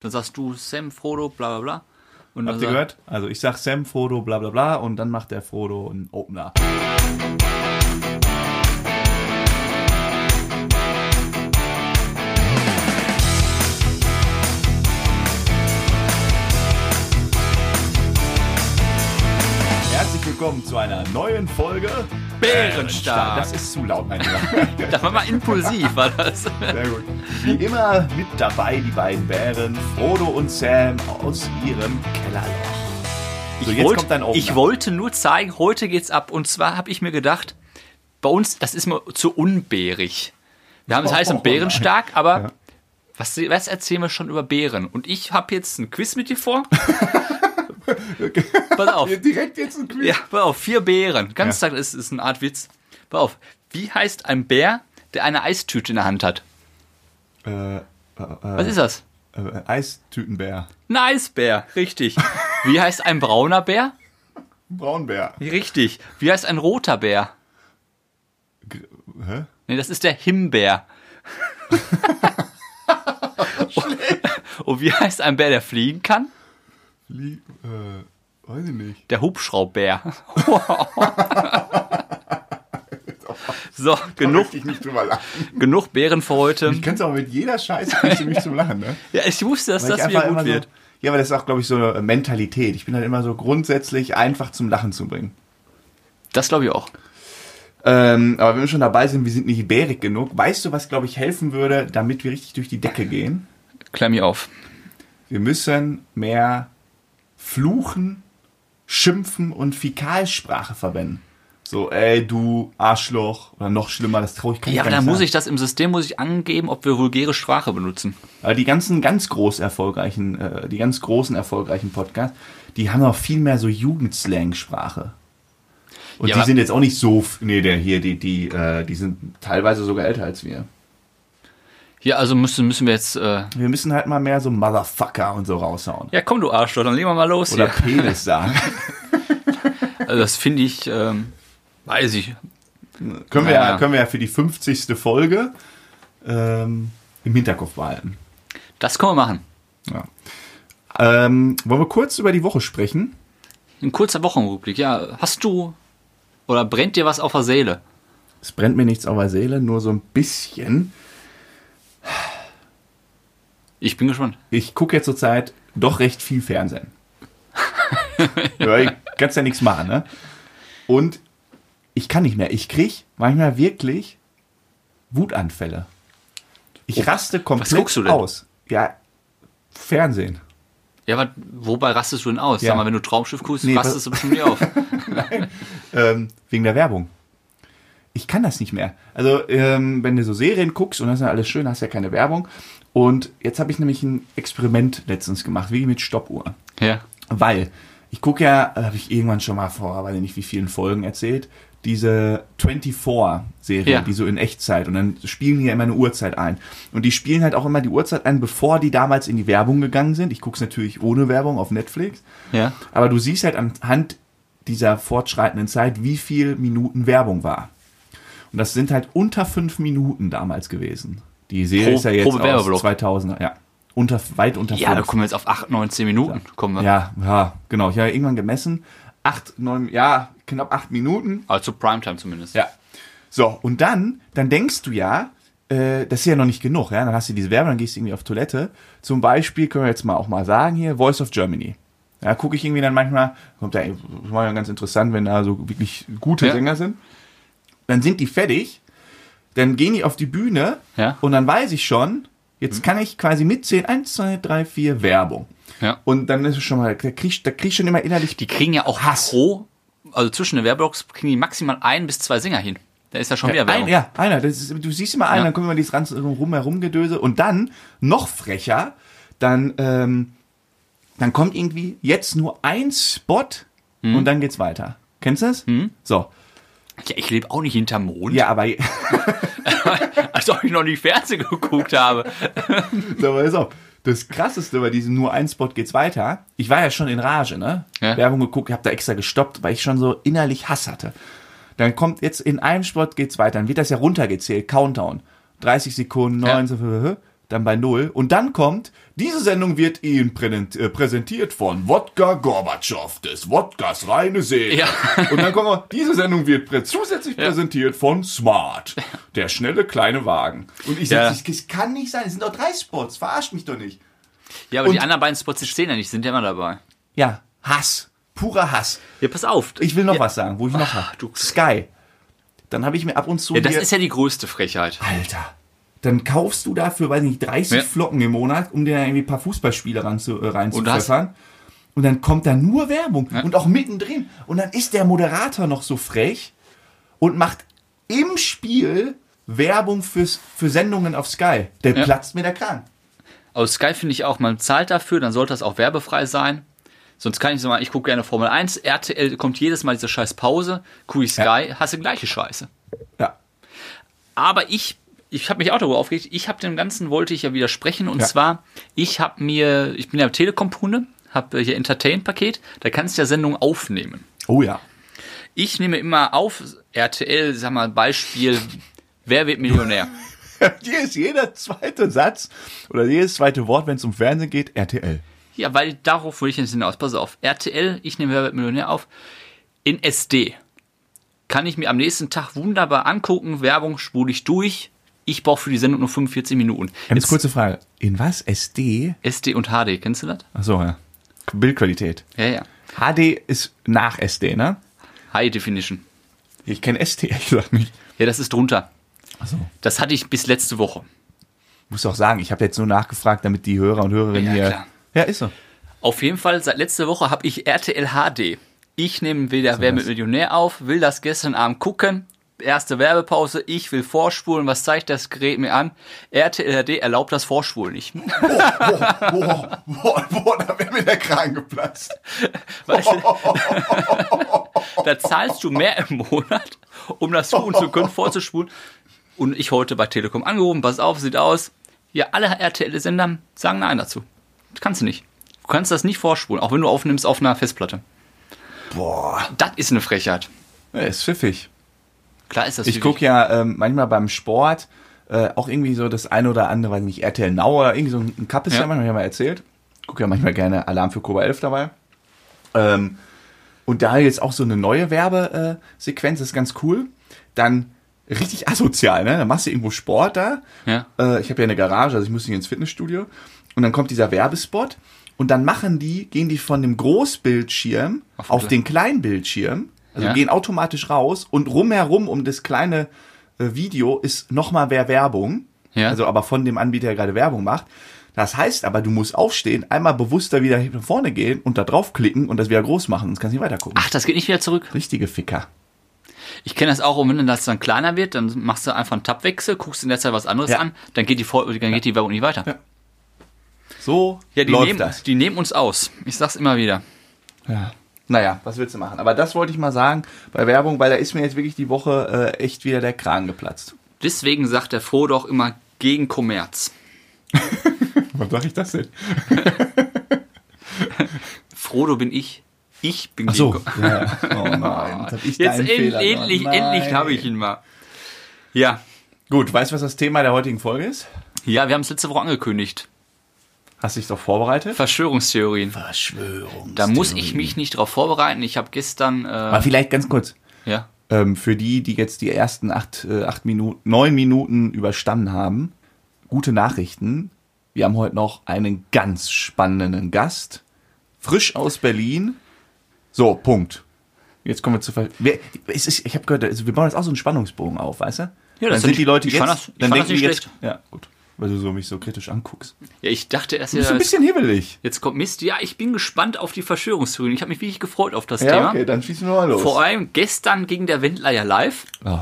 Dann sagst du Sam, Frodo, bla bla bla. Und Habt ihr gehört? Also ich sag Sam, Frodo, bla bla bla und dann macht der Frodo einen Opener. Willkommen zu einer neuen Folge Bärenstark. Das ist zu laut, mein Lieber. Das war mal impulsiv, war das. Sehr gut. Wie immer mit dabei die beiden Bären, Frodo und Sam aus ihrem Kellerloch. So, ich, Opener. ich wollte nur zeigen, heute geht's ab. Und zwar habe ich mir gedacht, bei uns, das ist mir zu unbärig. Wir haben es heißt Oh, bärenstark, aber Ja. was, was erzählen wir schon über Bären? Und ich habe jetzt ein Quiz mit dir vor. Pass auf. Direkt jetzt ein Quiz. Ja, pass auf, vier Bären. Ganz Ja. das ist eine Art Witz. Pass auf. Wie heißt ein Bär, der eine Eistüte in der Hand hat? Äh, äh, Was ist das? äh, Eistütenbär. Ein Eisbär, richtig. Wie heißt ein brauner Bär? Braunbär. Richtig. Wie heißt ein roter Bär? G hä? Nee, das ist der Himbeer. Und wie heißt ein Bär, der fliegen kann? Lie äh, weiß ich nicht. Der Hubschraubbär. so, genug, Möchte ich nicht drüber lachen. genug Bären für heute. Ich kann es auch mit jeder Scheiße kriegst du mich zum Lachen, ne? Ja, ich wusste, dass Weil das wieder gut wird. So, ja, aber das ist auch, glaube ich, so eine Mentalität. Ich bin halt immer so grundsätzlich einfach zum Lachen zu bringen. Das glaube ich auch. Ähm, aber wenn wir schon dabei sind, wir sind nicht bärig genug. Weißt du, was, glaube ich, helfen würde, damit wir richtig durch die Decke gehen? Klär mich auf. Wir müssen mehr fluchen, schimpfen und Fäkalsprache verwenden. So, ey, du Arschloch. Oder noch schlimmer, das traue ich keinem Ja, aber dann muss ich das im System muss ich angeben, ob wir vulgäre Sprache benutzen. Aber die ganzen ganz groß erfolgreichen, äh, die ganz großen erfolgreichen Podcasts, die haben auch viel mehr so Jugendslang-Sprache. Und Ja, die sind jetzt auch nicht so, nee, der hier, die, die, äh, die sind teilweise sogar älter als wir. Ja, also müssen, müssen wir jetzt. Äh, Wir müssen halt mal mehr so Motherfucker und so raushauen. ja, komm, du Arschloch, dann legen wir mal los Oder hier. Penis sagen. Also das finde ich, ähm, weiß ich. können, wir Ja, ja, ja. können wir ja für die 50. Folge ähm, im Hinterkopf behalten. Das können wir machen. Ja. Ähm, wollen wir kurz über die Woche sprechen? Ein kurzer Wochenrückblick. Ja, hast du oder brennt dir was auf der Seele? Es brennt mir nichts auf der Seele, nur so ein bisschen. Ich bin gespannt. ich gucke jetzt zurzeit doch recht viel Fernsehen. ja, ich kannst ja nichts machen, ne? Und ich kann nicht mehr. Ich krieg manchmal wirklich Wutanfälle. Ich raste komplett guckst du denn? aus. Ja, Fernsehen. Ja, aber wobei rastest du denn aus? Ja. Sag mal, wenn du Traumschiff guckst, Nee, rastest du bestimmt nicht auf. Ähm, wegen der Werbung. Ich kann das nicht mehr. Also, ähm, wenn du so Serien guckst und das ist ja alles schön, hast ja keine Werbung. Und jetzt habe ich nämlich ein Experiment letztens gemacht, wie mit Stoppuhr. ja. Weil ich gucke ja, habe ich irgendwann schon mal vor, weiß ich nicht wie vielen Folgen erzählt, diese 24-Serie, Ja. die so in Echtzeit und dann spielen die ja immer eine Uhrzeit ein. Und die spielen halt auch immer die Uhrzeit ein, bevor die damals in die Werbung gegangen sind. Ich gucke es natürlich ohne Werbung auf Netflix. Ja. Aber du siehst halt anhand dieser fortschreitenden Zeit, wie viel Minuten Werbung war. Und das sind halt unter fünf Minuten damals gewesen. Die Serie Pro- ist ja jetzt aus Werbeblock. 2000, ja. Unter, weit unter Ja, da fünf. kommen wir jetzt auf 8, 9, 10 Minuten. Kommen wir. Ja, ja, genau. Ich habe irgendwann gemessen. Acht, neun, ja, knapp acht Minuten. Aber zu Primetime zumindest. Ja. So, und dann, dann denkst du ja, äh, das ist ja noch nicht genug, ja. Dann hast du diese Werbung, dann gehst du irgendwie auf Toilette. Zum Beispiel können wir jetzt mal auch mal sagen hier, Voice of Germany. Ja, gucke ich irgendwie dann manchmal, kommt da, das war ja ganz interessant, wenn da so wirklich gute Ja. Sänger sind. Dann sind die fertig, dann gehen die auf die Bühne Ja. und dann weiß ich schon, jetzt kann ich quasi mitzählen, eins, zwei, drei, vier, Werbung. Ja. Und dann ist es schon mal, da krieg, ich- da krieg schon immer innerlich Die kriegen ja auch Hass. pro, also zwischen den Werbeblocks kriegen die maximal ein bis zwei Sänger hin. Da ist ja schon wieder ein, Werbung. ja, einer. Das ist, du siehst immer einen, Ja. dann kommt immer dieses ganze rum herum Gedöse und dann noch frecher, dann ähm, dann kommt irgendwie jetzt nur ein Spot Hm. und dann geht's weiter. Kennst du das? So. Ja, ich lebe auch nicht hinterm Mond. Ja, aber Als ob ich noch nie Fernsehen geguckt habe. so, pass auf. Das krasseste bei diesem nur ein Spot geht's weiter. Ich war ja schon in Rage, ne? Ja. Werbung geguckt, hab da extra gestoppt, weil ich schon so innerlich Hass hatte. Dann kommt jetzt in einem Spot geht's weiter, dann wird das ja runtergezählt, Countdown. 30 Sekunden, Ja. 19, dann bei Null. Und dann kommt, diese Sendung wird Ihnen äh, präsentiert von Wodka Gorbatschow, des Wodkas reine Seele. Ja. Und dann kommt noch, diese Sendung wird prä zusätzlich präsentiert von Smart, der schnelle kleine Wagen. Und ich Ja. sag, das kann nicht sein, es sind doch drei Spots, verarscht mich doch nicht. Ja, aber Und- die anderen beiden Spots, die stehen ja nicht, sind ja immer dabei. Ja, Hass, purer Hass. Ja, pass auf. Ich will noch ja, was sagen, wo ich noch hab. du- Sky. Dann habe ich mir ab und zu Ja, das ist ja die größte Frechheit. Alter. Dann kaufst du dafür, weiß nicht, 30 Ja. Flocken im Monat, um dir irgendwie ein paar Fußballspiele äh, Und reinzupfeffern. Und dann kommt da nur Werbung. Und auch mittendrin. Und dann ist der Moderator noch so frech und macht im Spiel Werbung fürs, für Sendungen auf Sky. Der Ja. platzt mir der Kran. Aus Sky finde ich auch, man zahlt dafür, dann sollte das auch werbefrei sein. Sonst kann ich so mal, ich gucke gerne Formel 1, RTL kommt jedes Mal diese scheiß Pause, gucke ich Sky, hast du gleiche Scheiße. Ja. Aber ich, ich habe mich auch darüber aufgeregt, ich habe dem Ganzen, wollte ich ja widersprechen und Ja. zwar, ich habe mir, ich bin ja Telekom-Kunde, habe hier Entertain-Paket, da kannst du ja Sendungen aufnehmen. Oh ja. Ich nehme immer auf, RTL, sag mal, Beispiel, wer wird Millionär? Hier ist jeder zweite Satz oder jedes zweite Wort, wenn es um Fernsehen geht, RTL. Ja, weil darauf will ich jetzt hinaus. Pass auf. RTL, ich nehme Wer wird Millionär auf. In SD kann ich mir am nächsten Tag wunderbar angucken. Werbung spule ich durch. Ich brauche für die Sendung nur 45 Minuten. Ganz Jetzt kurze Frage. In was? SD? SD und HD, kennst du das? Achso, ja. Bildqualität. Ja, ja. HD ist nach SD, ne? High Definition. Ich kenne SD ehrlich gesagt nicht. Ja, das ist drunter. Achso. Das hatte ich bis letzte Woche. Muss auch sagen, ich habe jetzt nur nachgefragt, damit die Hörer und Hörerinnen Ja, hier. klar. Ja, ist so. Auf jeden Fall, seit letzter Woche habe ich RTL HD. Ich nehme wieder Wer was. mit Millionär auf, will das gestern Abend gucken. Erste Werbepause, ich will vorspulen. Was zeigt das Gerät mir an? RTL HD erlaubt das Vorspulen nicht. Boah, boah, boah, boah, da wäre mir der Kragen geplatzt. Weißt du, da zahlst du mehr im Monat, um das tun zu können, vorzuspulen. Und ich heute bei Telekom angerufen, pass auf, sieht aus. Ja, alle RTL-Sender sagen Nein dazu. Das kannst du nicht. Du kannst das nicht vorspulen, auch wenn du aufnimmst auf einer Festplatte. Boah, Das ist eine Frechheit. ja, ist pfiffig. Klar ist das Ich gucke ja ähm, manchmal beim Sport äh, auch irgendwie so das eine oder andere, weiß nicht, RTL Now oder irgendwie so ein Cup ist ja, Ja. manchmal, hab ich ja mal erzählt. Gucke ja manchmal gerne Alarm für Cobra 11 dabei. Ähm, und da jetzt auch so eine neue Werbesequenz, das ist ganz cool. Dann richtig asozial, ne? Dann machst du irgendwo Sport da. Ja. Äh, ich habe ja eine Garage, also ich muss nicht ins Fitnessstudio. Und dann kommt dieser Werbespot und dann machen die, gehen die von dem Großbildschirm Auf auf, den den Kleinbildschirm, also Ja. gehen automatisch raus und rumherum um das kleine äh, Video ist nochmal mehr Werbung. Ja. Also aber von dem Anbieter, der gerade Werbung macht. Das heißt aber, du musst aufstehen, einmal bewusster wieder nach vorne gehen und da draufklicken und das wieder groß machen, sonst kannst du nicht weitergucken. Ach, das geht nicht wieder zurück. Richtige Ficker. Ich kenne das auch, und wenn das dann kleiner wird, dann machst du einfach einen Tabwechsel, guckst in der Zeit was anderes Ja. an, dann geht die, Vor dann geht die Werbung nicht weiter. Ja. So Ja, die läuft nehmen, das. die nehmen uns aus. Ich sag's immer wieder. Ja. Naja, was willst du machen? Aber das wollte ich mal sagen bei Werbung, weil da ist mir jetzt wirklich die Woche äh, echt wieder der Kragen geplatzt. Deswegen sagt der Froh doch immer gegen Kommerz. Was sag ich das denn? Frodo bin ich. Ich bin Ach so. gegen Kommerz. Ja. Oh nein. Jetzt, hab ich Jetzt end, endlich, gemacht. endlich Nein. habe ich ihn mal. Ja. Gut, weißt du, was das Thema der heutigen Folge ist? Ja, wir haben es letzte Woche angekündigt. Hast du dich doch vorbereitet? Verschwörungstheorien. Verschwörung. Da muss ich mich nicht drauf vorbereiten. Ich habe gestern. Aber Äh, vielleicht ganz kurz. ja. Ähm, für die, die jetzt die ersten acht, äh, acht Minuten, neun Minuten überstanden haben, gute Nachrichten. Wir haben heute noch einen ganz spannenden Gast. Frisch aus Berlin. So, Punkt. Jetzt kommen wir zu. Ver Wer, es ist, ich habe gehört, also wir bauen jetzt auch so einen Spannungsbogen auf, weißt du? Ja, dann das sind find die ich- Leute ich jetzt. fand das- ich dann fand das denken nicht die jetzt. schlecht. Ja, gut. Weil du so mich so kritisch anguckst. ja, ich dachte erst, Du bist ja, ein bisschen hibbelig. jetzt kommt Mist. Ja, ich bin gespannt auf die Verschwörungstheorien. Ich habe mich wirklich gefreut auf das Ja, Thema. okay, dann schießen wir mal los. Vor allem gestern ging der Wendler ja live. Oh.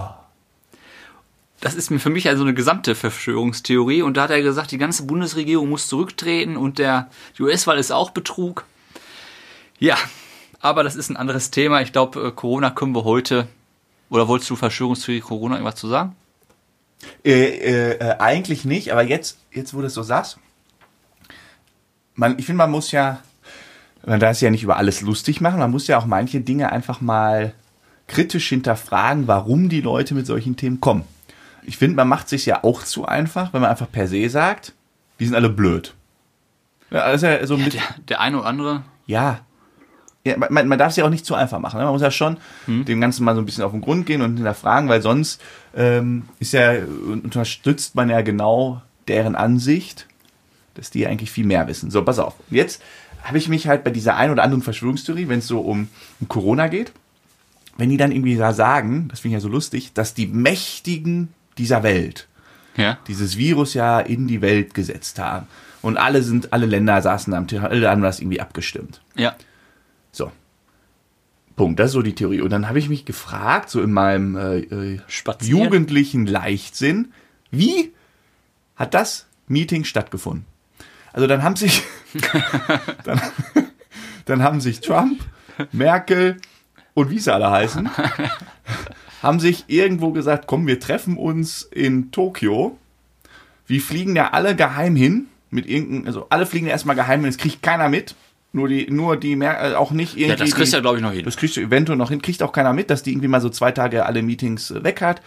Das ist mir für mich also eine gesamte Verschwörungstheorie. Und da hat er gesagt, die ganze Bundesregierung muss zurücktreten und der, die US-Wahl ist auch Betrug. Ja, aber das ist ein anderes Thema. Ich glaube, äh, Corona können wir heute. Oder wolltest du Verschwörungstheorie Corona irgendwas zu sagen? Äh, äh, äh, eigentlich nicht, aber jetzt, jetzt wo du es so sagst, man, ich finde, man muss ja, man darf es ja nicht über alles lustig machen, man muss ja auch manche Dinge einfach mal kritisch hinterfragen, warum die Leute mit solchen Themen kommen. Ich finde, man macht sich ja auch zu einfach, wenn man einfach per se sagt, die sind alle blöd. Ja, ist ja so mit, Der, der eine oder andere. ja. Ja man, man darf es ja auch nicht zu einfach machen. Ne? Man muss ja schon dem Ganzen mal so ein bisschen auf den Grund gehen und hinterfragen, weil sonst ähm, ist ja, unterstützt man ja genau deren Ansicht, dass die eigentlich viel mehr wissen. So, pass auf. Jetzt habe ich mich halt bei dieser ein oder anderen Verschwörungstheorie, wenn es so um, um Corona geht, wenn die dann irgendwie da sagen, das finde ich ja so lustig, dass die Mächtigen dieser Welt Ja. dieses Virus ja in die Welt gesetzt haben. Und alle sind, alle Länder saßen am Tisch, alle haben das irgendwie abgestimmt. Ja. So. Punkt. Das ist so die Theorie. Und dann habe ich mich gefragt, so in meinem äh, äh, jugendlichen Leichtsinn, wie hat das Meeting stattgefunden? Also dann haben sich, dann, dann haben sich Trump, Merkel und wie sie alle heißen, haben sich irgendwo gesagt, komm, wir treffen uns in Tokio. Wir fliegen ja alle geheim hin, mit irgendeinem, also alle fliegen ja erstmal geheim hin, das kriegt keiner mit. Nur die, nur die, Mer äh, auch nicht irgendwie. Ja, das kriegst du ja, glaube ich, noch hin. das kriegst du eventuell noch hin, kriegt auch keiner mit, dass die irgendwie mal so zwei Tage alle Meetings äh, weg hat.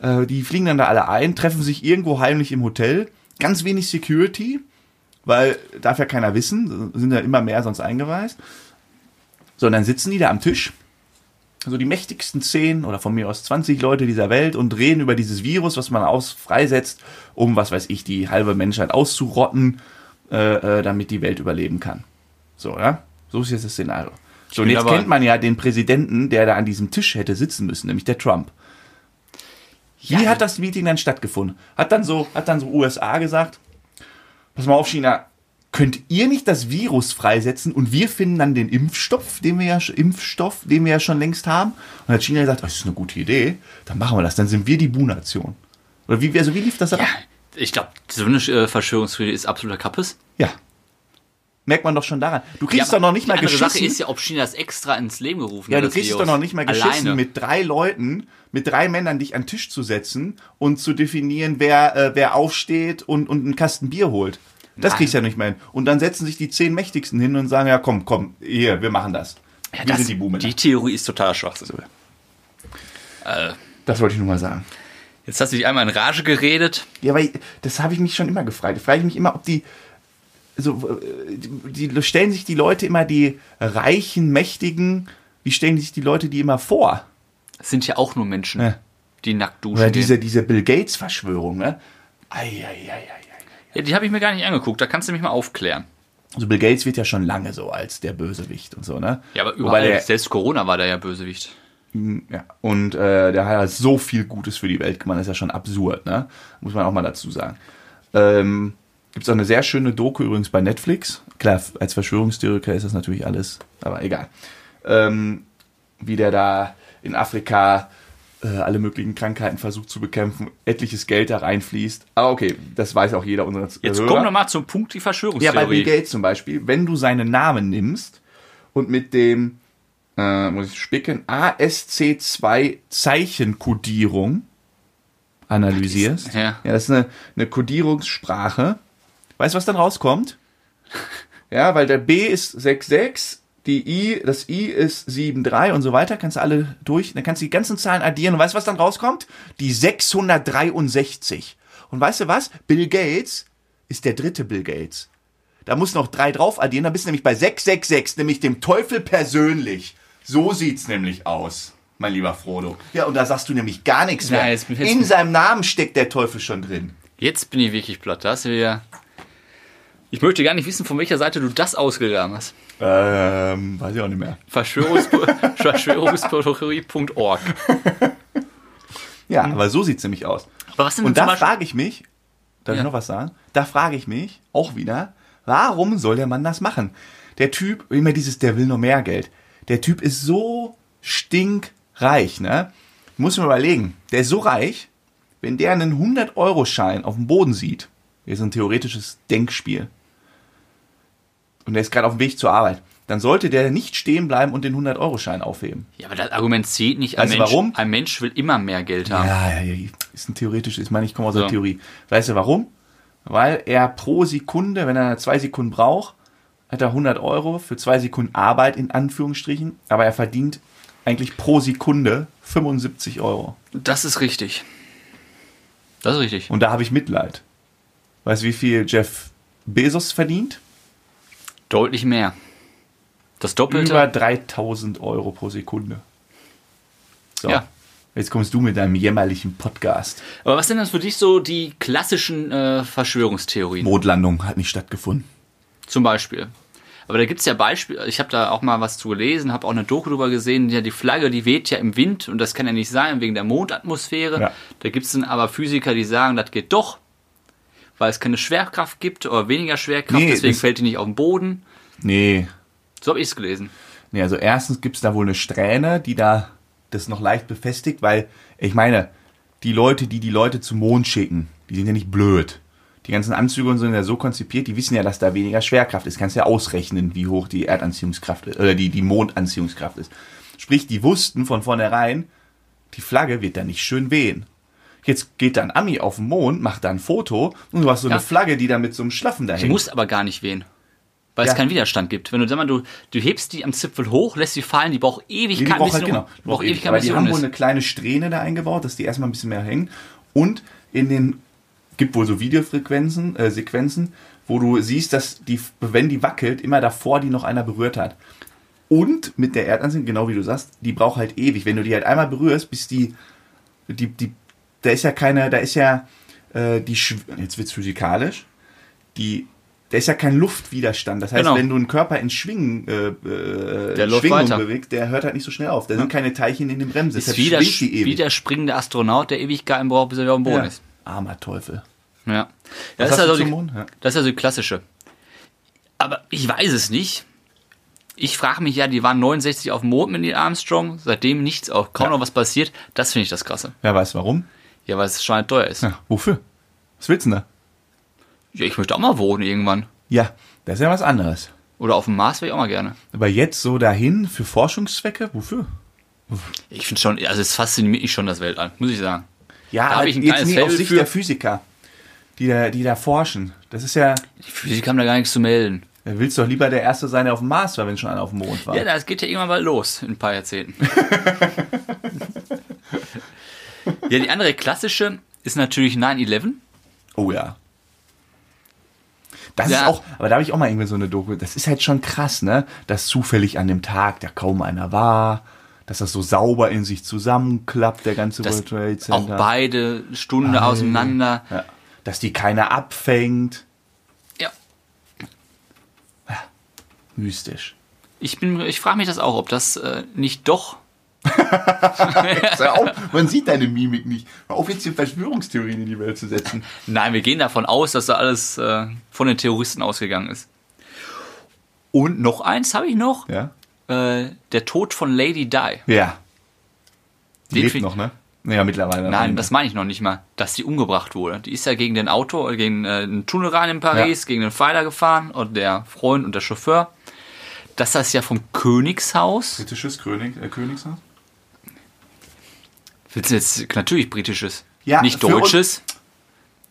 Äh, die fliegen dann da alle ein, treffen sich irgendwo heimlich im Hotel. Ganz wenig Security, weil darf ja keiner wissen, sind ja immer mehr sonst eingeweist. So, und dann sitzen die da am Tisch, also die mächtigsten 10 oder von mir aus 20 Leute dieser Welt und reden über dieses Virus, was man aus freisetzt, um, was weiß ich, die halbe Menschheit auszurotten, äh, äh, damit die Welt überleben kann. So, ja? So ist jetzt das Szenario. So, und jetzt kennt man ja den Präsidenten, der da an diesem Tisch hätte sitzen müssen, nämlich der Trump. Wie Ja, hat das Meeting dann stattgefunden? Hat dann so, hat dann so USA gesagt, pass mal auf, China, könnt ihr nicht das Virus freisetzen und wir finden dann den Impfstoff, den wir ja, Impfstoff, den wir ja schon längst haben? Und hat China gesagt, das ist eine gute Idee, dann machen wir das, dann sind wir die Bu-Nation. Oder wie, also wie lief das ab? Ja, ich glaube, so eine äh, Verschwörungstheorie ist absoluter Kappes. Ja. Merkt man doch schon daran. Du kriegst Ja, doch noch nicht die mal geschissen. Sache ist ja, ob China das extra ins Leben gerufen Ja, hat. du das kriegst doch noch nicht mal geschissen, Alleine. mit drei Leuten, mit drei Männern dich an den Tisch zu setzen und zu definieren, wer, äh, wer aufsteht und, und einen Kasten Bier holt. Das Nein. kriegst du ja nicht mehr hin. Und dann setzen sich die zehn Mächtigsten hin und sagen, ja komm, komm, hier, wir machen das. Ja, wir das, sind die Boomer. die Theorie ist totaler Schwachsinn. Äh, Das wollte ich nur mal sagen. jetzt hast du dich einmal in Rage geredet. Ja, weil das habe ich mich schon immer gefragt. Da frage ich mich immer, ob die so äh, die, stellen sich die Leute immer die reichen, mächtigen, wie stellen sich die Leute die immer vor? Es sind ja auch nur Menschen, Ja. die nackt duschen. Oder diese, diese Bill Gates Verschwörung, ne? Ei, ei, ei, ei. Ja, die habe ich mir gar nicht angeguckt. Da kannst du mich mal aufklären. Also Bill Gates wird ja schon lange so als der Bösewicht und so, ne? Ja, aber überall, der, selbst Corona war da ja Bösewicht. ja, und äh, der hat halt so viel Gutes für die Welt gemacht, das ist ja schon absurd, ne? Muss man auch mal dazu sagen. Ähm, Gibt es auch eine sehr schöne Doku übrigens bei Netflix. Klar, als Verschwörungstheoretiker ist das natürlich alles, aber egal. Ähm, wie der da in Afrika äh, alle möglichen Krankheiten versucht zu bekämpfen, etliches Geld da reinfließt. Aber okay, das weiß auch jeder unserer Jetzt Hörer. kommen wir mal zum Punkt die Ja, Verschwörungstheorie. bei Bill Gates zum Beispiel, wenn du seinen Namen nimmst und mit dem, äh, muss ich spicken, ASC2 Zeichenkodierung analysierst. Ja. ja, das ist eine, eine Kodierungssprache. Weißt du, was dann rauskommt? Ja, weil der B ist 6,6, die I, das I ist 7,3 und so weiter. Kannst du alle durch, dann kannst du die ganzen Zahlen addieren. Und weißt du, was dann rauskommt? Die 663. Und weißt du was? Bill Gates ist der dritte Bill Gates. Da muss noch drei drauf addieren, dann bist du nämlich bei 666, nämlich dem Teufel persönlich. So sieht's nämlich aus, mein lieber Frodo. Ja, und da sagst du nämlich gar nichts mehr. Nein, jetzt- jetzt- In seinem Namen steckt der Teufel schon drin. Jetzt bin ich wirklich platt. Da hast du ja. Ich möchte gar nicht wissen, von welcher Seite du das ausgegraben hast. Ähm, weiß ich auch nicht mehr. Verschwörungs Verschwörungstheorie.org. Ja, aber so sieht's nämlich aus. Aber was Und denn zum da frage ich mich, darf Ja. ich noch was sagen? Da frage ich mich auch wieder, warum soll der Mann das machen? Der Typ, immer dieses, der will nur mehr Geld. Der Typ ist so stinkreich, ne? Muss man überlegen, der ist so reich, wenn der einen 100-Euro-Schein auf dem Boden sieht, ist ein theoretisches Denkspiel, und der ist gerade auf dem Weg zur Arbeit, dann sollte der nicht stehen bleiben und den 100-Euro-Schein aufheben. Ja, aber das Argument zählt nicht. Ein Weißt Mensch, warum? ein Mensch will immer mehr Geld haben. Ja, ja, ja, ist ein theoretisches, ich meine, ich komme aus So. der Theorie. Weißt du warum? Weil er pro Sekunde, wenn er zwei Sekunden braucht, hat er 100 Euro für zwei Sekunden Arbeit in Anführungsstrichen, aber er verdient eigentlich pro Sekunde 75 Euro. Das ist richtig. Das ist richtig. Und da habe ich Mitleid. Weißt du, wie viel Jeff Bezos verdient? Deutlich mehr. Das Doppelte. Über 3000 Euro pro Sekunde. So. Ja. Jetzt kommst du mit deinem jämmerlichen Podcast. Aber was sind das für dich so die klassischen äh, Verschwörungstheorien? Mondlandung hat nicht stattgefunden. Zum Beispiel. Aber da gibt's ja Beispiele, ich habe da auch mal was zu gelesen, habe auch eine Doku drüber gesehen, ja, die Flagge, die weht ja im Wind und das kann ja nicht sein wegen der Mondatmosphäre. Ja. Da gibt's dann aber Physiker, die sagen, das geht doch, weil es keine Schwerkraft gibt oder weniger Schwerkraft, Nee, deswegen fällt die nicht auf den Boden. Nee. So habe ich's gelesen. Nee, also erstens gibt's da wohl eine Strähne, die da das noch leicht befestigt, weil, ich meine, die Leute, die die Leute zum Mond schicken, die sind ja nicht blöd. Die ganzen Anzüge und so sind ja so konzipiert, die wissen ja, dass da weniger Schwerkraft ist. Kannst ja ausrechnen, wie hoch die Erdanziehungskraft ist, oder die, die Mondanziehungskraft ist. Sprich, die wussten von vornherein, die Flagge wird da nicht schön wehen. Jetzt geht dann Ami auf den Mond, macht da ein Foto und du hast so Ja. eine Flagge, die da mit so einem Schlaffen da Die hängt. muss aber gar nicht wehen. Weil Ja. es keinen Widerstand gibt. Wenn du, sag mal, du, du hebst die am Zipfel hoch, lässt sie fallen, die braucht Nee, Ewigkeit, die braucht halt, genau. Die braucht ewig. Aber die haben wohl eine kleine Strähne da eingebaut, dass die erstmal ein bisschen mehr hängen. Und in den, gibt wohl so Videofrequenzen, äh, Sequenzen, wo du siehst, dass die, wenn die wackelt, immer davor die noch einer berührt hat. Und mit der Erdanziehung, genau wie du sagst, die braucht halt ewig. Wenn du die halt einmal berührst, bis die, die, die, da ist ja keine, da ist ja, äh, die, Schw- jetzt wird's physikalisch, die, da ist ja kein Luftwiderstand. Das heißt, Genau. wenn du einen Körper in Schwingen, äh, äh, Der Schwingung weiter. bewegst, der hört halt nicht so schnell auf. Da sind keine Teilchen in den Bremsen. ist wie der, ewig. wie der springende Astronaut, der Ewigkeiten braucht, bis er wieder auf dem Boden ja. ist. Armer Teufel. Ja. ja das, ist also die? Ja. das ist also die klassische. Aber ich weiß es nicht. Ich frage mich ja, die waren 69 auf dem Mond mit Neil Armstrong, seitdem nichts, auch kaum Ja. noch was passiert. Das finde ich das Krasse. Wer weiß warum? Ja, weil es schon teuer ist. Ja. Ja, wofür? Was willst du denn da? ich möchte auch mal wohnen irgendwann. Ja, das ist ja was anderes. Oder auf dem Mars wäre ich auch mal gerne. Aber jetzt so dahin für Forschungszwecke, wofür? Ich finde schon, also es fasziniert mich schon das Weltall, muss ich sagen. Ja, Da hab ich ein jetzt kleines nie aus Sicht für. der Physiker, die da, die da forschen. Das ist ja, Die Physik haben da gar nichts zu melden. da willst du doch lieber der Erste sein, der auf dem Mars war, wenn schon einer auf dem Mond war. Ja, das geht ja irgendwann bald los, in ein paar Jahrzehnten. ja, die andere klassische ist natürlich 9-11. Oh ja. Das Ja. ist auch, aber da habe ich auch mal irgendwie so eine Doku. Das ist halt schon krass, ne? Dass zufällig an dem Tag, da kaum einer war, dass das so sauber in sich zusammenklappt, der ganze Das World Trade auch Center. beide Stunde auseinander. Ja. Dass die keiner abfängt. Ja. Mystisch. Ich, bin- ich frage mich das auch, ob das äh, nicht doch. Auf, man sieht deine Mimik nicht. Hör auf, jetzt hier Verschwörungstheorien in die Welt zu setzen. Nein, wir gehen davon aus, dass da alles äh, von den Terroristen ausgegangen ist. Und noch eins habe ich noch. Ja? Äh, der Tod von Lady Di. Ja. Die lebt noch, ne? Ja, mittlerweile. Nein, das meine ich noch nicht mal, dass sie umgebracht wurde. Die ist ja gegen den Auto, äh, gegen äh, einen Tunnel rein in Paris, Ja. gegen den Pfeiler gefahren und der Freund und der Chauffeur. Das ja vom Königshaus, Britisches König, äh, Königshaus? Willst du jetzt natürlich britisches, Ja, nicht deutsches.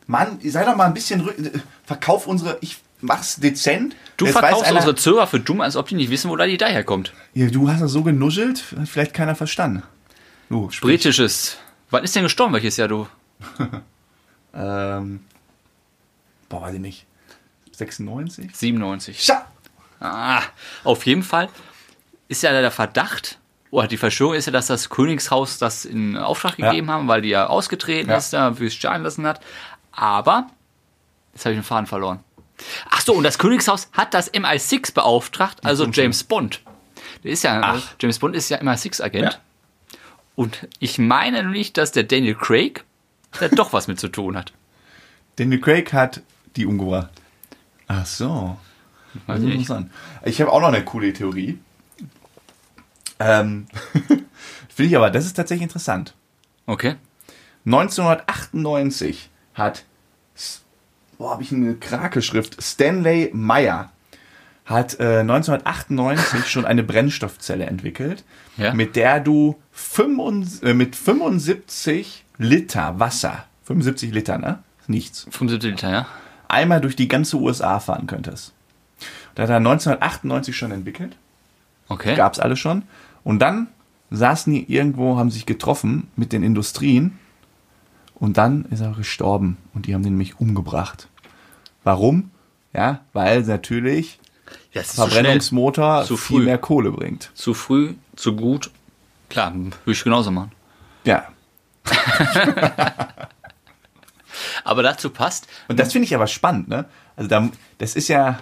Mann, sei doch mal ein bisschen. äh, Verkauf unsere. Ich mach's dezent. Du Jetzt verkaufst unsere Zuhörer für dumm, als ob die nicht wissen, wo Lady Di herkommt. Ja, du hast das so genuschelt, hat vielleicht keiner verstanden. Du, sprich. Britisches. Wann ist denn gestorben, welches Jahr du? Ähm, boah, weiß ich nicht. 96? 97. Scha! Ah, auf jeden Fall ist ja der Verdacht, oder die Verschwörung ist ja, dass das Königshaus das in Auftrag Ja. gegeben haben, weil die ja ausgetreten Ja. ist, da stehen lassen hat. Aber, jetzt habe ich den Faden verloren. Ach so, und das Königshaus hat das MI6 beauftragt, also James Bond. Der ist ja, Ach. James Bond ist ja MI6-Agent. Ja. Und ich meine nicht, dass der Daniel Craig da doch was mit zu tun hat. Daniel Craig hat die umgebracht. Ach so. Weiß ich. Ich habe auch noch eine coole Theorie. Ähm, Finde ich aber, das ist tatsächlich interessant. Okay. 1998 hat, boah, habe ich eine Krakelschrift, Stanley Meyer hat äh, 1998 schon eine Brennstoffzelle entwickelt, Ja. mit der du 75, äh, mit 75 Liter Wasser, 75 Liter, ne? Nichts. 75 Liter, ja? Einmal durch die ganze USA fahren könntest. Das hat er 1998 schon entwickelt Okay. gab's alle schon. Und dann saßen die irgendwo, haben sich getroffen mit den Industrien und dann ist er gestorben und die haben den nämlich umgebracht. Warum? Ja, weil natürlich. Verbrennungsmotor Zu viel mehr Kohle bringt. Zu früh, zu gut. Klar, würde ich genauso machen. Ja. Aber dazu passt, Und das finde ich aber spannend, ne? Also da, das ist ja,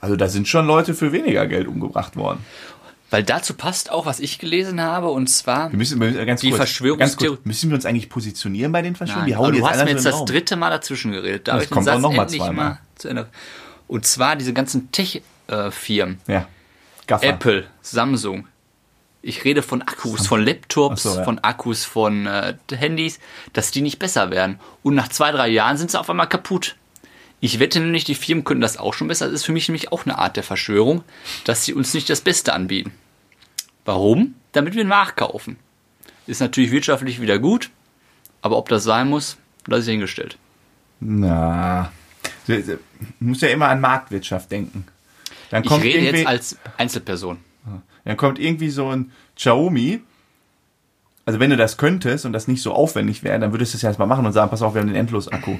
also da sind schon Leute für weniger Geld umgebracht worden. weil dazu passt auch, was ich gelesen habe, und zwar. Wir müssen, wir müssen ganz Die kurz, Verschwörungstheor- ganz kurz, müssen wir uns eigentlich positionieren bei den Verschwörungen? Nein, Die hauen du jetzt hast mir jetzt das dritte Mal dazwischen geredet. Darf Das kommt auch Satz noch mal endlich zweimal. mal zu Ende? Und zwar diese ganzen Tech-Firmen. Ja. Gaffer. Apple, Samsung. Ich rede von Akkus, von Laptops, so, ja. von Akkus, von äh, Handys, dass die nicht besser werden. Und nach zwei, drei Jahren sind sie auf einmal kaputt. Ich wette nämlich, die Firmen können das auch schon besser. Das ist für mich nämlich auch eine Art der Verschwörung, dass sie uns nicht das Beste anbieten. Warum? Damit wir nachkaufen. Ist natürlich wirtschaftlich wieder gut, aber ob das sein muss, lasse ich hingestellt. Na. Du musst ja immer an Marktwirtschaft denken. Dann Ich kommt rede irgendwie, jetzt als Einzelperson. dann kommt irgendwie so ein Xiaomi. Also wenn du das könntest und das nicht so aufwendig wäre, dann würdest du es ja erstmal machen und sagen, pass auf, wir haben den Endlos-Akku.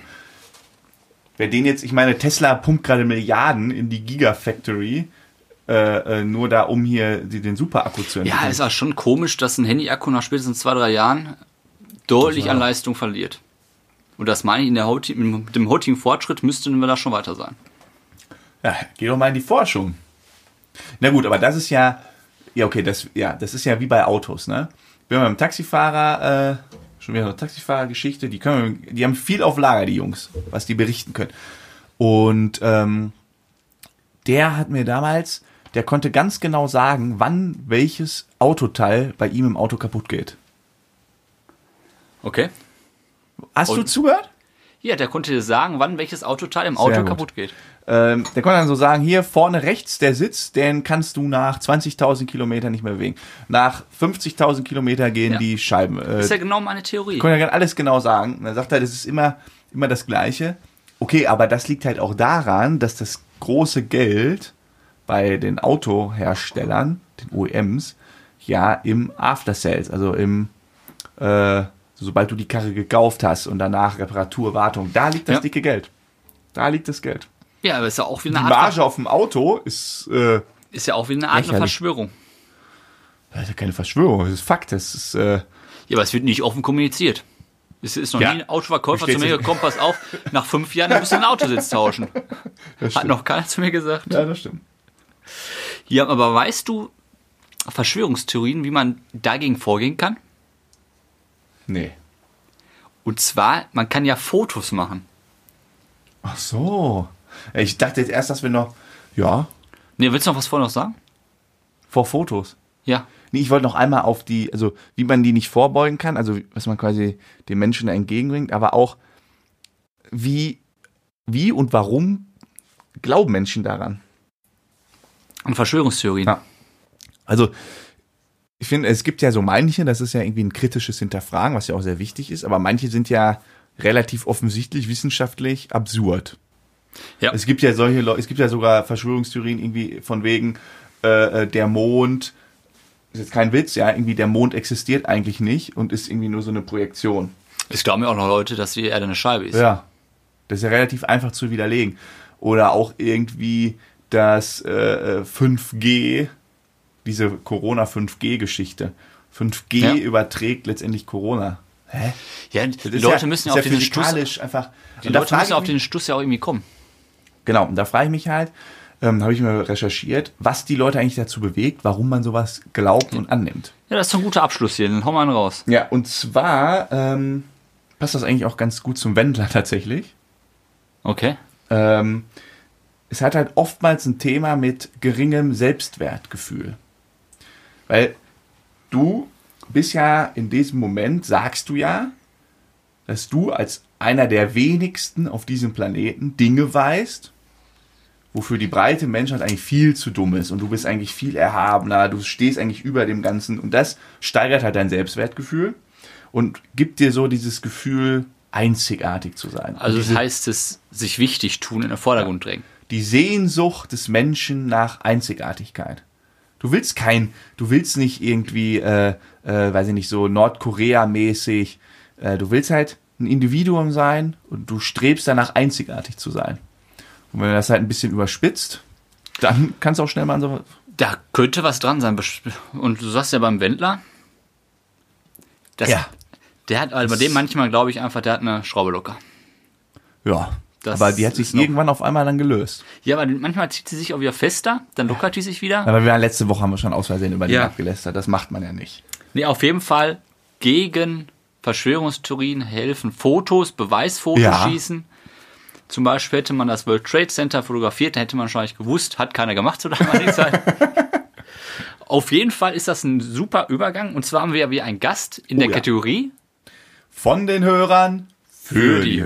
Wer den jetzt, ich meine, Tesla pumpt gerade Milliarden in die Gigafactory, äh, äh, nur da, um hier die, den Superakku zu entwickeln. Ja, ist auch schon komisch, dass ein Handy-Akku nach spätestens zwei, drei Jahren deutlich an Leistung verliert. Und das meine ich, in der heutigen, mit dem heutigen Fortschritt müssten wir da schon weiter sein. Ja, geh doch mal in die Forschung. Na gut, aber das ist ja, ja okay, das, ja, das ist ja wie bei Autos, ne? Wir haben beim Taxifahrer, äh, schon wieder eine Taxifahrergeschichte, die können, die haben viel auf Lager, die Jungs, was die berichten können. Und ähm, der hat mir damals, der konnte ganz genau sagen, wann welches Autoteil bei ihm im Auto kaputt geht. Okay? Hast du Und- zugehört? Ja, der konnte dir sagen, wann welches Autoteil im Auto kaputt geht. Ähm, der konnte dann so sagen, hier vorne rechts der Sitz, den kannst du nach 20.000 Kilometern nicht mehr bewegen. Nach 50.000 Kilometer gehen Ja. die Scheiben. Äh, Das ist ja genau meine Theorie. konnte er alles genau sagen. Und dann sagt er, das ist immer, immer das Gleiche. Okay, aber das liegt halt auch daran, dass das große Geld bei den Autoherstellern, den OEMs, ja im After Sales, also im, äh, sobald du die Karre gekauft hast und danach Reparatur, Wartung, da liegt das Ja. dicke Geld. Da liegt das Geld. Ja, aber ist ja auch wie Die eine Art, Marge auf dem Auto ist, äh, ist ja auch wie eine Art eine. Verschwörung. das ist ja keine Verschwörung, das ist Fakt. Das ist, äh, Ja, aber es wird nicht offen kommuniziert. Es ist noch Ja. nie ein Autoverkäufer zu mir gekommen, pass auf, nach fünf Jahren musst du den Autositz tauschen. Hat noch keiner zu mir gesagt. ja, das stimmt. Ja, aber weißt du Verschwörungstheorien, wie man dagegen vorgehen kann? Nee. Und zwar, man kann ja Fotos machen. Ach so. Ich dachte jetzt erst, dass wir noch, ja, Ne, willst du noch was vorher noch sagen? vor Fotos. Ja. Nee, ich wollte noch einmal auf die, also wie man die nicht vorbeugen kann, also was man quasi den Menschen entgegenbringt, aber auch wie, wie und warum glauben Menschen daran? Und Verschwörungstheorien. Ja. Also, ich finde, es gibt ja so manche, das ist ja irgendwie ein kritisches Hinterfragen, was ja auch sehr wichtig ist, aber manche sind ja relativ offensichtlich wissenschaftlich absurd. Ja. Es gibt ja solche Leute, es gibt ja sogar Verschwörungstheorien irgendwie von wegen äh, äh, der Mond, ist jetzt kein Witz, ja, irgendwie der Mond existiert eigentlich nicht und ist irgendwie nur so eine Projektion. Es glauben ja auch noch Leute, dass die Erde eine Scheibe ist. Ja. Das ist ja relativ einfach zu widerlegen. Oder auch irgendwie das äh, äh, 5G, diese Corona 5G-Geschichte. 5G Ja. überträgt letztendlich Corona. Hä? Ja, die Leute ja, müssen ja auf diesen Stuss, einfach. die Leute müssen auf den Stuss ja auch irgendwie kommen. Genau, und da frage ich mich halt, ähm, habe ich mal recherchiert, was die Leute eigentlich dazu bewegt, warum man sowas glaubt und annimmt. Ja, das ist so ein guter Abschluss hier, dann hau mal einen raus. Ja, und zwar ähm, passt das eigentlich auch ganz gut zum Wendler tatsächlich. Okay. Ähm, es hat halt oftmals ein Thema mit geringem Selbstwertgefühl. Weil du bist ja in diesem Moment, sagst du ja, dass du als einer der wenigsten auf diesem Planeten Dinge weißt, wofür die breite Menschheit eigentlich viel zu dumm ist und du bist eigentlich viel erhabener, du stehst eigentlich über dem Ganzen und das steigert halt dein Selbstwertgefühl und gibt dir so dieses Gefühl, einzigartig zu sein. Also das heißt es, sich wichtig tun, in den Vordergrund drängen. die Sehnsucht des Menschen nach Einzigartigkeit. Du willst kein, du willst nicht irgendwie, äh, äh, weiß ich nicht, so Nordkorea-mäßig. Äh, du willst halt ein Individuum sein und du strebst danach einzigartig zu sein. Und wenn du das halt ein bisschen überspitzt, dann kannst du auch schnell mal an so. Da könnte was dran sein. Und du sagst ja beim Wendler, das, Ja. der hat, also bei dem manchmal glaube ich einfach, der hat eine Schraube locker. Ja. Das aber die hat sich irgendwann auf einmal dann gelöst. Ja, aber manchmal zieht sie sich auch wieder fester, dann lockert die sich wieder. Aber wir waren letzte Woche haben wir schon aus Versehen über den Ja. abgelästert. Das macht man ja nicht. Nee, auf jeden Fall gegen Verschwörungstheorien helfen Fotos, Beweisfotos Ja. schießen. Zum Beispiel hätte man das World Trade Center fotografiert, da hätte man wahrscheinlich gewusst, hat keiner gemacht zur damaligen Zeit. auf jeden Fall ist das ein super Übergang. Und zwar haben wir ja wieder einen Gast in der Oh ja. Kategorie. Von den Hörern Für die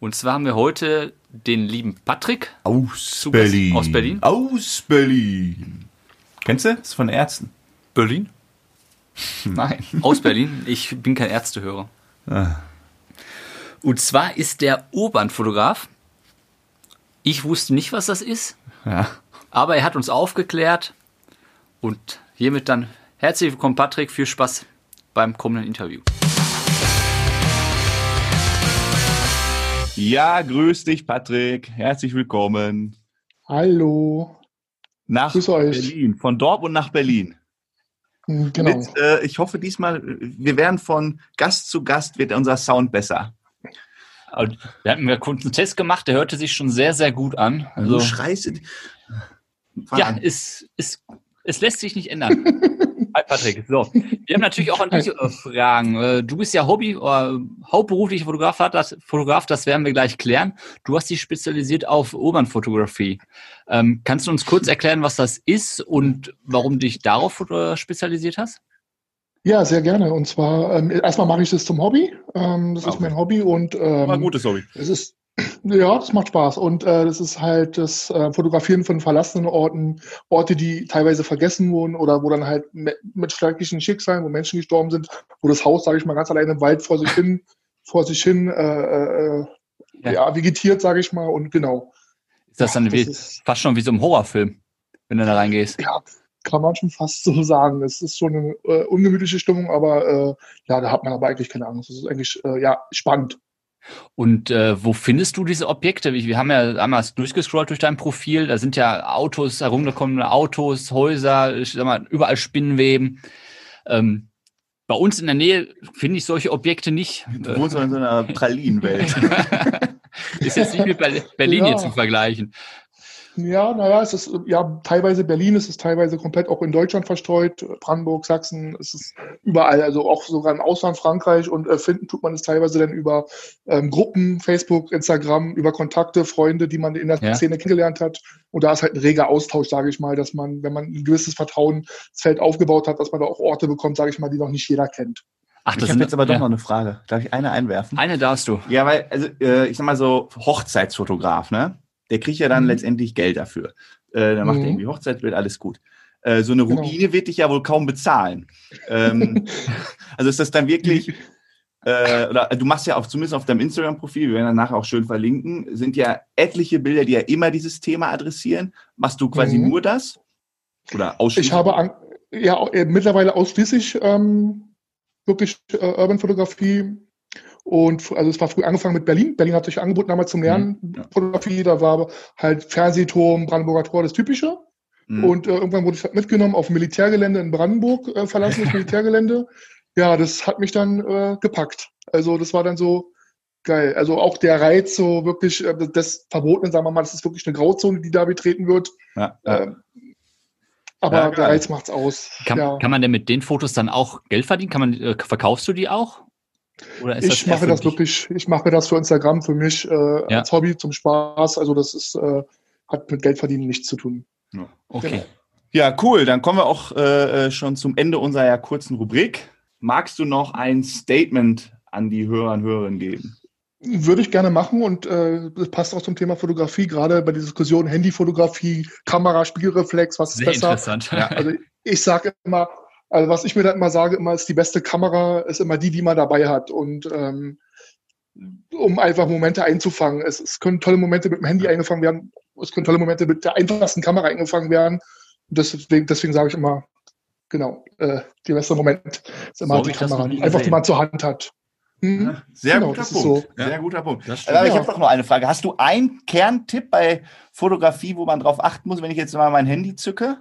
Und zwar haben wir heute den lieben Patrick. Aus Berlin. aus Berlin? Aus Berlin. Kennst du? Das ist von Ärzten. Berlin? Nein, aus Berlin. Ich bin kein Ärztehörer. Ah. Und zwar ist der Urbanfotograf. Ich wusste nicht, was das ist, Ja. aber er hat uns aufgeklärt. Und hiermit dann herzlich willkommen, Patrick. Viel Spaß beim kommenden Interview. Ja, grüß dich, Patrick. Herzlich willkommen Hallo. nach Grüß euch. Berlin. Von Dortmund nach Berlin. Hm, Genau. Mit, äh, ich hoffe diesmal, wir werden von Gast zu Gast, wird unser Sound besser. Und Wir hatten ja kurz einen Test gemacht, der hörte sich schon sehr, sehr gut an. Du Also, schreist. in- Fang ja, es, es, es lässt sich nicht ändern. Hi Patrick. So, wir haben natürlich auch an dich äh, Fragen. Äh, Du bist ja Hobby, äh, hauptberuflicher Fotograf, das, Fotograf, das werden wir gleich klären. Du hast dich spezialisiert auf Urbanfotografie. Ähm, kannst du uns kurz erklären, was das ist und warum du dich darauf äh, spezialisiert hast? Ja, sehr gerne. Und zwar, ähm, erstmal mache ich das zum Hobby. Ähm, das ist Okay. mein Hobby und ähm, gute Story. es ist, ja, das macht Spaß. Und äh, das ist halt das äh, Fotografieren von verlassenen Orten, Orte, die teilweise vergessen wurden oder wo dann halt mit schrecklichen Schicksalen, wo Menschen gestorben sind, wo das Haus, sage ich mal, ganz alleine im Wald vor sich hin, vor sich hin, äh, äh, Ja. ja. vegetiert, sage ich mal. Und genau. Ist das dann Das wie, fast schon wie so ein Horrorfilm, wenn du da reingehst? ja, kann man schon fast so sagen. Es ist schon eine äh, ungemütliche Stimmung, aber äh, ja, da hat man aber eigentlich keine Angst. Es ist eigentlich äh, ja spannend. Und äh, wo findest du diese Objekte? Wir wir haben ja einmal durchgescrollt durch dein Profil. Da sind ja Autos, herumgekommene Autos, Häuser, ich sag mal, überall Spinnenweben. Ähm, bei uns in der Nähe finde ich solche Objekte nicht. Du wohnst doch in so einer Pralinenwelt. Ist jetzt nicht mit Ber- Berlin Ja. hier zu vergleichen. Ja, naja, es ist ja teilweise Berlin, es ist teilweise komplett auch in Deutschland verstreut, Brandenburg, Sachsen, es ist überall, also auch sogar im Ausland Frankreich und äh, finden tut man es teilweise dann über ähm, Gruppen, Facebook, Instagram, über Kontakte, Freunde, die man in der Ja. Szene kennengelernt hat. Und da ist halt ein reger Austausch, sage ich mal, dass man, wenn man ein gewisses Vertrauensfeld aufgebaut hat, dass man da auch Orte bekommt, sage ich mal, die noch nicht jeder kennt. Ach, Ich habe jetzt aber doch noch eine Frage. Darf ich eine einwerfen? Eine darfst du. Ja, weil, also, äh, ich sag mal so, Hochzeitsfotograf, ne? Der kriegt ja dann Mhm. letztendlich Geld dafür. Äh, dann macht er Mhm. irgendwie Hochzeitsbild, alles gut. Äh, so eine Genau. Ruine wird dich ja wohl kaum bezahlen. ähm, also ist das dann wirklich, äh, oder du machst ja auch zumindest auf deinem Instagram-Profil, wir werden dann nachher auch schön verlinken, sind ja etliche Bilder, die ja immer dieses Thema adressieren. Machst du quasi Mhm. nur das? Oder ausschließlich? Ich habe an, ja äh, mittlerweile ausschließlich ähm, wirklich äh, Urban Fotografie und also es war früh angefangen mit Berlin. Berlin hat sich angeboten damals zum Lernen Mhm, ja. Fotografie. Da war halt Fernsehturm, Brandenburger Tor, das Typische. Mhm. Und äh, irgendwann wurde ich halt mitgenommen auf Militärgelände in Brandenburg, äh, verlassenes Militärgelände. Ja, das hat mich dann äh, gepackt. Also das war dann so geil. Also auch der Reiz, so wirklich äh, das Verbotene, sagen wir mal, das ist wirklich eine Grauzone, die da betreten wird. ja, ja. Ähm, aber Ja, der. Reiz macht's aus. Kann, kann man denn mit den Fotos dann auch Geld verdienen? Kann man, äh, verkaufst du die auch? Oder ist ich eher mache das wirklich, ich mache das für Instagram, für mich äh, Ja. als Hobby, zum Spaß. Also das ist, äh, hat mit Geldverdienen nichts zu tun. Okay. Genau. Ja, cool. Dann kommen wir auch äh, äh, schon zum Ende unserer ja kurzen Rubrik. Magst du noch ein Statement an die Hörer und Hörerinnen geben? Würde ich gerne machen und äh, das passt auch zum Thema Fotografie, gerade bei der Diskussion Handyfotografie, Kamera, Spiegelreflex, was ist Sehr besser? interessant. Also ich sage immer, also was ich mir dann immer sage, immer ist die beste Kamera, ist immer die, die man dabei hat. Und ähm, um einfach Momente einzufangen. Es, es können tolle Momente mit dem Handy eingefangen werden, es können tolle Momente mit der einfachsten Kamera eingefangen werden. Deswegen, deswegen sage ich immer, genau, äh, der beste Moment ist immer So die Kamera, einfach die man zur Hand hat. Hm? Sehr Genau, guter Punkt. so. Sehr guter Punkt. Das stimmt. Aber ich Ja. habe doch noch eine Frage. Hast du einen Kerntipp bei Fotografie, wo man drauf achten muss, wenn ich jetzt mal mein Handy zücke?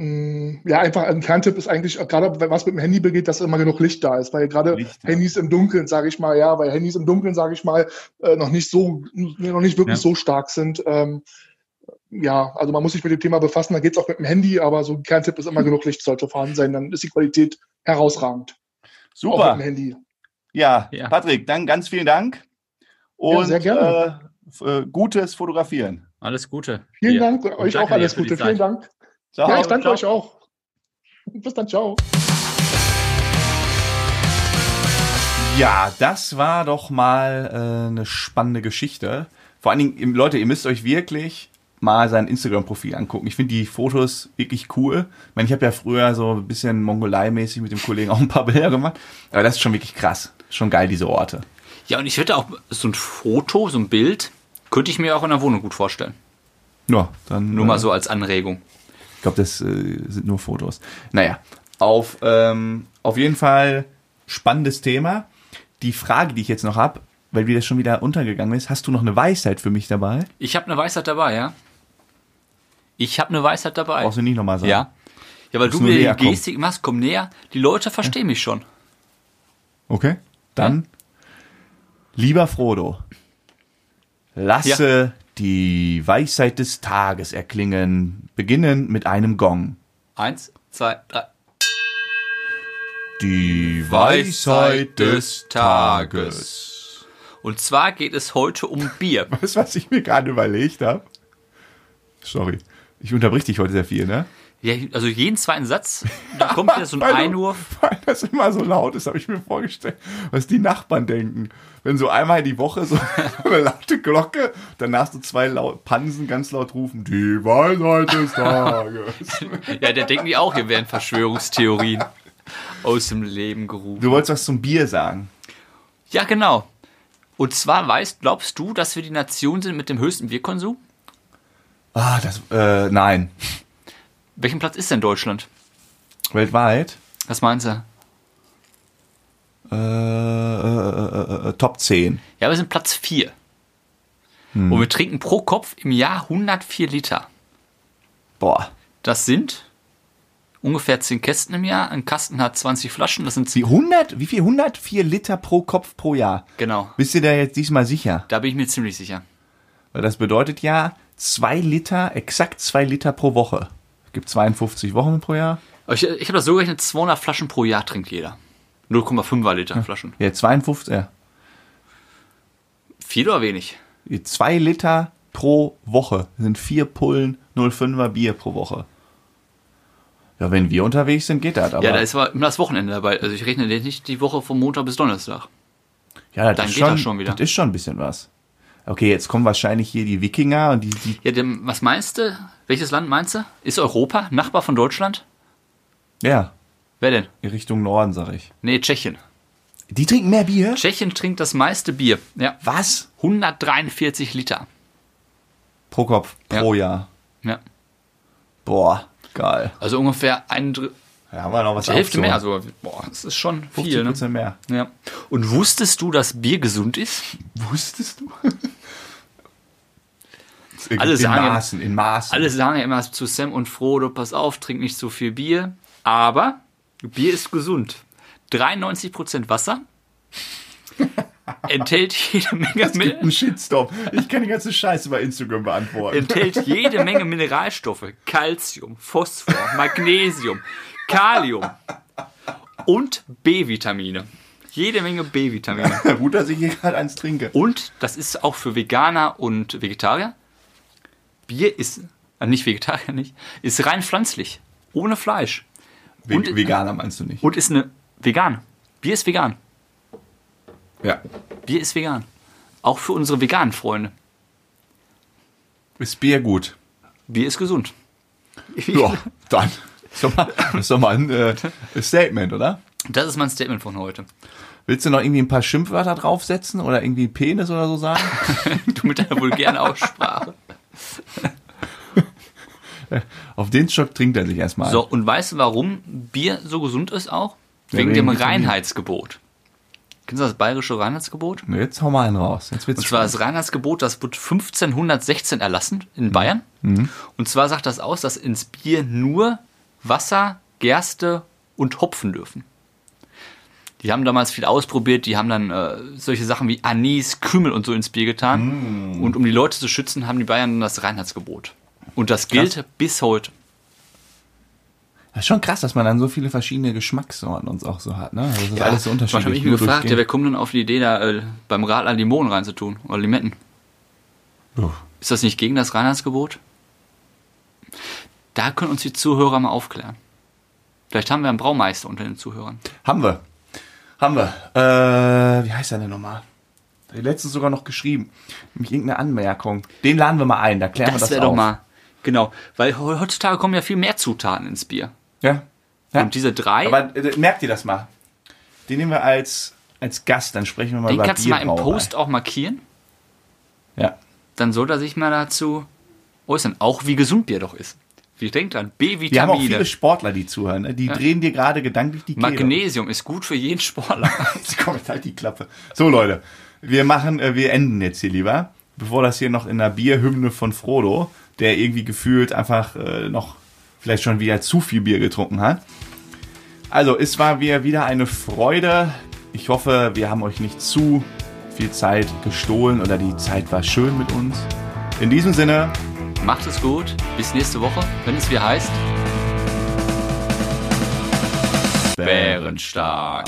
Mm, Ja, einfach ein Kerntipp ist eigentlich, gerade was mit dem Handy begeht, dass immer genug Licht da ist, weil gerade Licht, ja. Handys im Dunkeln, sage ich mal, ja, weil Handys im Dunkeln, sage ich mal, äh, noch nicht so, noch nicht wirklich Ja. so stark sind. Ähm, ja, also man muss sich mit dem Thema befassen, da geht's auch mit dem Handy, aber so ein Kerntipp ist immer genug Licht sollte vorhanden sein, dann ist die Qualität herausragend. Auch Super. mit dem Handy. Ja, Ja. Patrick, dann ganz vielen Dank. Und sehr gerne. Äh, äh, gutes Fotografieren. Alles Gute. Vielen. Dank, Und euch auch alles Gute. Vielen. Dank. Ciao. Ja, ich danke Ciao. euch auch. Bis dann, ciao. Ja, das war doch mal äh, eine spannende Geschichte. Vor allen Dingen, Leute, ihr müsst euch wirklich mal sein Instagram-Profil angucken. Ich finde die Fotos wirklich cool. Ich meine, ich habe ja früher so ein bisschen Mongolei-mäßig mit dem Kollegen auch ein paar Bilder gemacht. Aber das ist schon wirklich krass. Schon geil, diese Orte. Ja, und ich hätte auch so ein Foto, so ein Bild, könnte ich mir auch in der Wohnung gut vorstellen. Ja, dann Nur äh, mal so als Anregung. Ich glaube, das äh, sind nur Fotos. Naja, auf, ähm, auf jeden Fall spannendes Thema. Die Frage, die ich jetzt noch habe, weil mir das schon wieder untergegangen ist, hast du noch eine Weisheit für mich dabei? Ich habe eine Weisheit dabei, ja? Ich habe eine Weisheit dabei. Brauchst du nicht nochmal sagen? Ja. Ja, weil Musst du mir die kommen. Gestik machst, komm näher. Die Leute verstehen mich schon. Okay. Dann, lieber Frodo, lasse die Weisheit des Tages erklingen, beginnen mit einem Gong. Eins, zwei, drei. Die Weisheit des Tages. Und zwar geht es heute um Bier. Weißt du, was ich mir gerade überlegt habe? Sorry. Ich unterbrich dich heute sehr viel, ne? Ja, also jeden zweiten Satz, da kommt wieder so ein Weil du- Einwurf. Weil das immer so laut ist, habe ich mir vorgestellt, was die Nachbarn denken. Wenn so einmal die Woche so eine laute Glocke, danach so zwei laut, Pansen ganz laut rufen, die Weisheit des Tages. Ja, da denken die auch, hier wären Verschwörungstheorien aus dem Leben gerufen. Du wolltest was zum Bier sagen. Ja, genau. Und zwar weißt, glaubst du, dass wir die Nation sind mit dem höchsten Bierkonsum? Ah, das, äh, nein. Welchen Platz ist denn Deutschland? Weltweit? Was meinst du? Äh, äh, äh, äh, Top 10. Ja, wir sind Platz 4. Und wir trinken pro Kopf im Jahr 104 Liter. Boah. Das sind ungefähr 10 Kästen im Jahr. Ein Kasten hat 20 Flaschen. Das sind Wie 100, wie viel? 104 Liter pro Kopf pro Jahr. Genau. Bist du da jetzt diesmal sicher? Da bin ich mir ziemlich sicher. Weil das bedeutet ja zwei Liter, exakt zwei Liter pro Woche. Es gibt 52 Wochen pro Jahr. Ich, ich habe das so gerechnet, 200 Flaschen pro Jahr trinkt jeder. 0,5er Liter Flaschen. Ja, 52, ja. Viel oder wenig? Zwei Liter pro Woche sind vier Pullen 05er Bier pro Woche. Ja, wenn wir unterwegs sind, geht das. Aber ja, da ist aber immer das Wochenende dabei. Also ich rechne nicht die Woche von Montag bis Donnerstag. ja, das dann ist geht schon, das schon wieder. Das ist schon ein bisschen was. Okay, jetzt kommen wahrscheinlich hier die Wikinger und die, die Ja, dem, was meinst du? Welches Land meinst du? Ist Europa Nachbar von Deutschland? ja, Wer denn? in Richtung Norden, sag ich. Nee, Tschechien. Die trinken mehr Bier? Tschechien trinkt das meiste Bier. Ja. Was? 143 Liter. Pro Kopf, pro Jahr. Ja. Boah, geil. Also ungefähr ein Drittel, Ja, haben wir noch was die Hälfte mehr. Also, boah, das ist schon 50 viel. Ne? Prozent mehr. Ja. Und wusstest du, dass Bier gesund ist? Wusstest du? Alle in sagen ja- Maßen, in Maßen. Alle sagen ja immer zu Sam und Frodo, pass auf, trink nicht so viel Bier. Aber Bier ist gesund. 93% Wasser. enthält jede Menge, Es gibt einen Shitstorm. Ich kann die ganze Scheiße bei Instagram beantworten. enthält jede Menge Mineralstoffe. Calcium, Phosphor, Magnesium, Kalium und B-Vitamine. Jede Menge B-Vitamine. Gut, dass ich hier gerade eins trinke. Und das ist auch für Veganer und Vegetarier. Bier ist, äh, nicht Vegetarier nicht, ist rein pflanzlich. Ohne Fleisch. Ve Und- Veganer meinst du nicht? Und ist eine vegan. Bier ist vegan. Ja. Bier ist vegan. Auch für unsere veganen Freunde. Ist Bier gut? Bier ist gesund. Ja, dann. Ist doch mal, ist doch mal ein äh, Statement, oder? Das ist mein Statement von heute. Willst du noch irgendwie ein paar Schimpfwörter draufsetzen oder irgendwie Penis oder so sagen? Du mit deiner vulgären Aussprache. Auf den Schock trinkt er sich erstmal. So, und weißt du, warum Bier so gesund ist auch? Ja, Wegen wegen dem. Reinheitsgebot. Kennst du das bayerische Reinheitsgebot? Jetzt hau mal einen raus. Jetzt wird's Und zwar das Reinheitsgebot, das wurde 1516 erlassen in Bayern. Und zwar sagt das aus, dass ins Bier nur Wasser, Gerste und Hopfen dürfen. Die haben damals viel ausprobiert, die haben dann äh, solche Sachen wie Anis, Kümmel und so ins Bier getan. Und um die Leute zu schützen, haben die Bayern dann das Reinheitsgebot. Und das gilt bis heute. Das ist schon krass, dass man dann so viele verschiedene Geschmackssorten uns auch so hat, ne? Also das ist alles so Manchmal unterschiedlich. habe ich mich gefragt, ja, wer kommt denn auf die Idee, da äh, beim Radler Limonen reinzutun oder Limetten? den- Ist das nicht gegen das Reinheitsgebot? Da können uns die Zuhörer mal aufklären. Vielleicht haben wir einen Braumeister unter den Zuhörern. Haben wir. Haben wir. Äh, wie heißt er denn nochmal? Die letzte sogar noch geschrieben. Nämlich irgendeine Anmerkung. Den laden wir mal ein, da klären wir Das das wäre doch auf. mal. Genau, weil he- heutzutage kommen ja viel mehr Zutaten ins Bier. Ja. ja. Und diese drei, Aber äh, merkt ihr das mal? Den nehmen wir als, als Gast, dann sprechen wir mal den über kannst du mal im. Post auch markieren. Ja. Dann soll er sich mal dazu äußern. Auch wie gesund Bier doch ist. Wie denkt dran? Wir haben auch B-Vitamine. viele Sportler, die zuhören. Ne? Die drehen dir gerade gedanklich die Kehle. Magnesium ist gut für jeden Sportler. Jetzt kommt halt die Klappe. So, Leute. Wir machen, äh, wir enden jetzt hier lieber. Bevor das hier noch in einer Bierhymne von Frodo, der irgendwie gefühlt einfach äh, noch vielleicht schon wieder zu viel Bier getrunken hat. Also, es war mir wieder eine Freude. Ich hoffe, wir haben euch nicht zu viel Zeit gestohlen oder die Zeit war schön mit uns. In diesem Sinne, Macht es gut. Bis nächste Woche, wenn es wieder heißt. Bärenstark.